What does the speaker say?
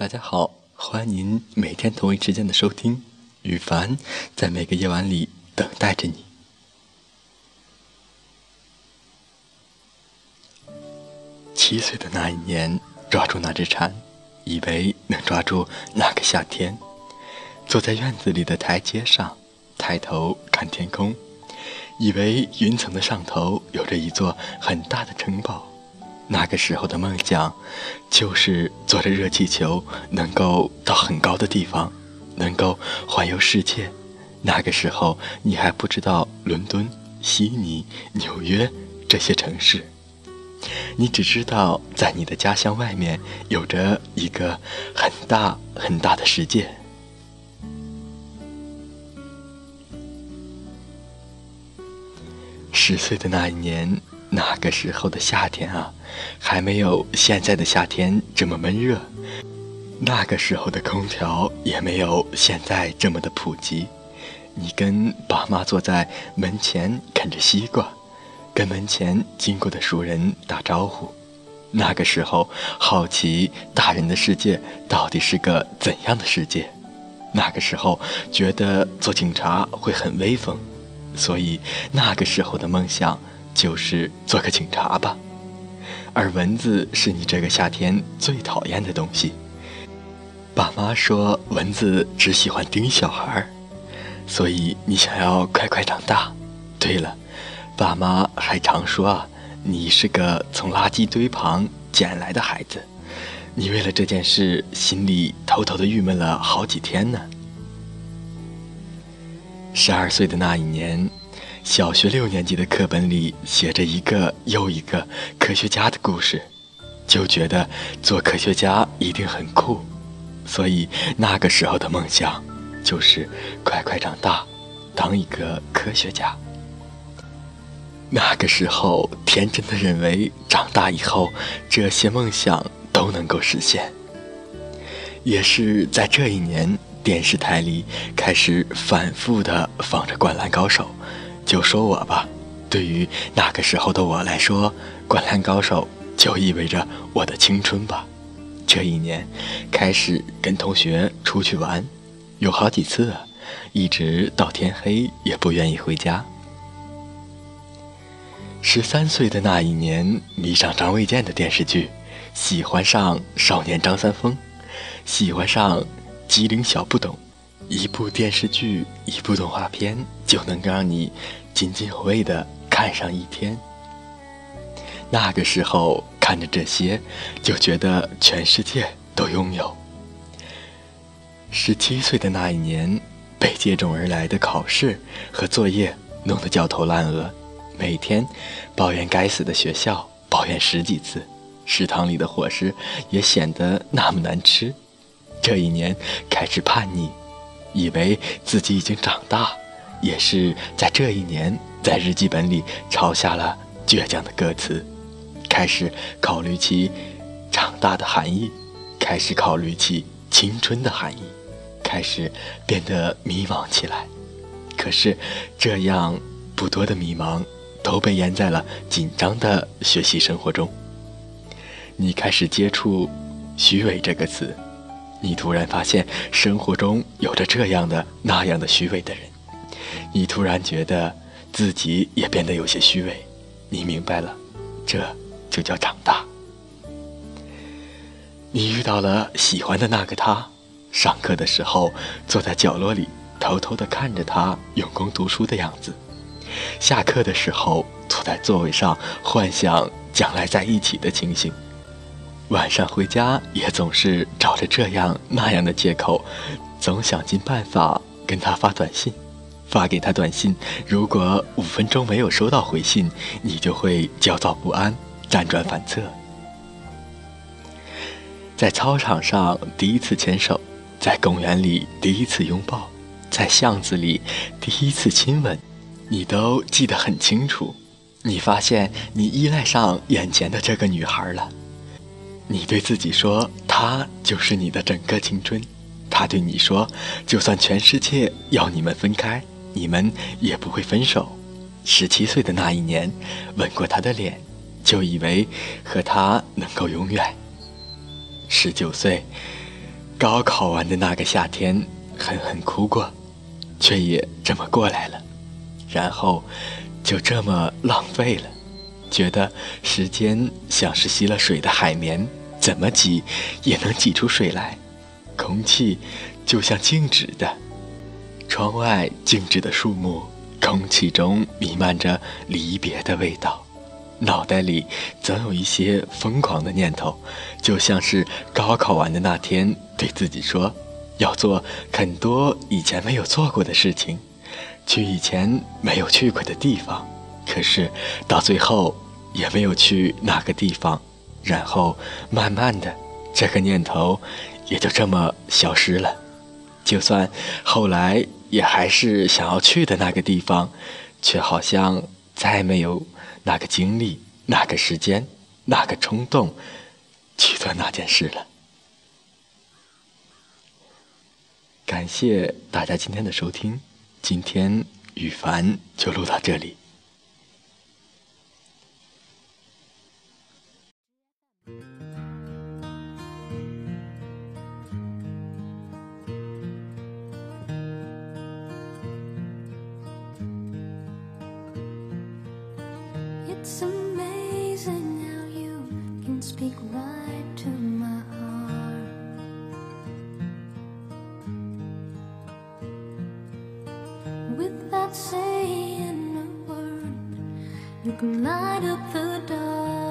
大家好，欢迎您每天同一时间的收听，羽凡在每个夜晚里等待着你。七岁的那一年，抓住那只蝉，以为能抓住那个夏天。坐在院子里的台阶上，抬头看天空，以为云层的上头有着一座很大的城堡。那个时候的梦想，就是坐着热气球，能够到很高的地方，能够环游世界。那个时候，你还不知道伦敦、悉尼、纽约这些城市，你只知道在你的家乡外面有着一个很大很大的世界。十岁的那一年。那个时候的夏天啊，还没有现在的夏天这么闷热。那个时候的空调也没有现在这么的普及。你跟爸妈坐在门前啃着西瓜，跟门前经过的熟人打招呼。那个时候好奇大人的世界到底是个怎样的世界。那个时候觉得做警察会很威风，所以那个时候的梦想。就是做个警察吧，而蚊子是你这个夏天最讨厌的东西。爸妈说蚊子只喜欢叮小孩，所以你想要快快长大。对了，爸妈还常说啊，你是个从垃圾堆旁捡来的孩子。你为了这件事心里偷偷的郁闷了好几天呢。十二岁的那一年。小学六年级的课本里写着一个又一个科学家的故事，就觉得做科学家一定很酷，所以那个时候的梦想就是快快长大，当一个科学家。那个时候天真的认为长大以后这些梦想都能够实现。也是在这一年，电视台里开始反复的放着《灌篮高手》。就说我吧，对于那个时候的我来说，《灌篮高手》就意味着我的青春吧。这一年，开始跟同学出去玩，有好几次，一直到天黑也不愿意回家。十三岁的那一年，迷上张卫健的电视剧，喜欢上少年张三丰，喜欢上机灵小不懂。一部电视剧，一部动画片，就能让你津津有味的看上一天。那个时候看着这些，就觉得全世界都拥有。十七岁的那一年，被接踵而来的考试和作业弄得焦头烂额，每天抱怨该死的学校，抱怨十几次，食堂里的伙食也显得那么难吃。这一年开始叛逆。以为自己已经长大，也是在这一年，在日记本里抄下了倔强的歌词，开始考虑起长大的含义，开始考虑起青春的含义，开始变得迷茫起来。可是，这样不多的迷茫都被淹在了紧张的学习生活中。你开始接触“虚伪”这个词。你突然发现生活中有着这样的那样的虚伪的人，你突然觉得自己也变得有些虚伪，你明白了，这就叫长大。你遇到了喜欢的那个他，上课的时候坐在角落里偷偷的看着他用功读书的样子，下课的时候坐在座位上幻想将来在一起的情形。晚上回家也总是找着这样那样的借口，总想尽办法跟他发短信，发给他短信。如果五分钟没有收到回信，你就会焦躁不安，辗转反侧。在操场上第一次牵手，在公园里第一次拥抱，在巷子里第一次亲吻，你都记得很清楚。你发现你依赖上眼前的这个女孩了。你对自己说，他就是你的整个青春。他对你说，就算全世界要你们分开，你们也不会分手。十七岁的那一年，吻过他的脸，就以为和他能够永远。十九岁，高考完的那个夏天，狠狠哭过，却也这么过来了，然后就这么浪费了，觉得时间像是吸了水的海绵，怎么挤也能挤出水来，空气就像静止的，窗外静止的树木，空气中弥漫着离别的味道。脑袋里总有一些疯狂的念头，就像是高考完的那天，对自己说要做很多以前没有做过的事情，去以前没有去过的地方，可是到最后也没有去那个地方，然后慢慢的，这个念头也就这么消失了。就算后来也还是想要去的那个地方，却好像再没有。那个经历，那个时间，那个冲动，去做那件事了。感谢大家今天的收听，今天羽凡就录到这里。It's amazing how you can speak right to my heart. Without saying a word, you can light up the dark.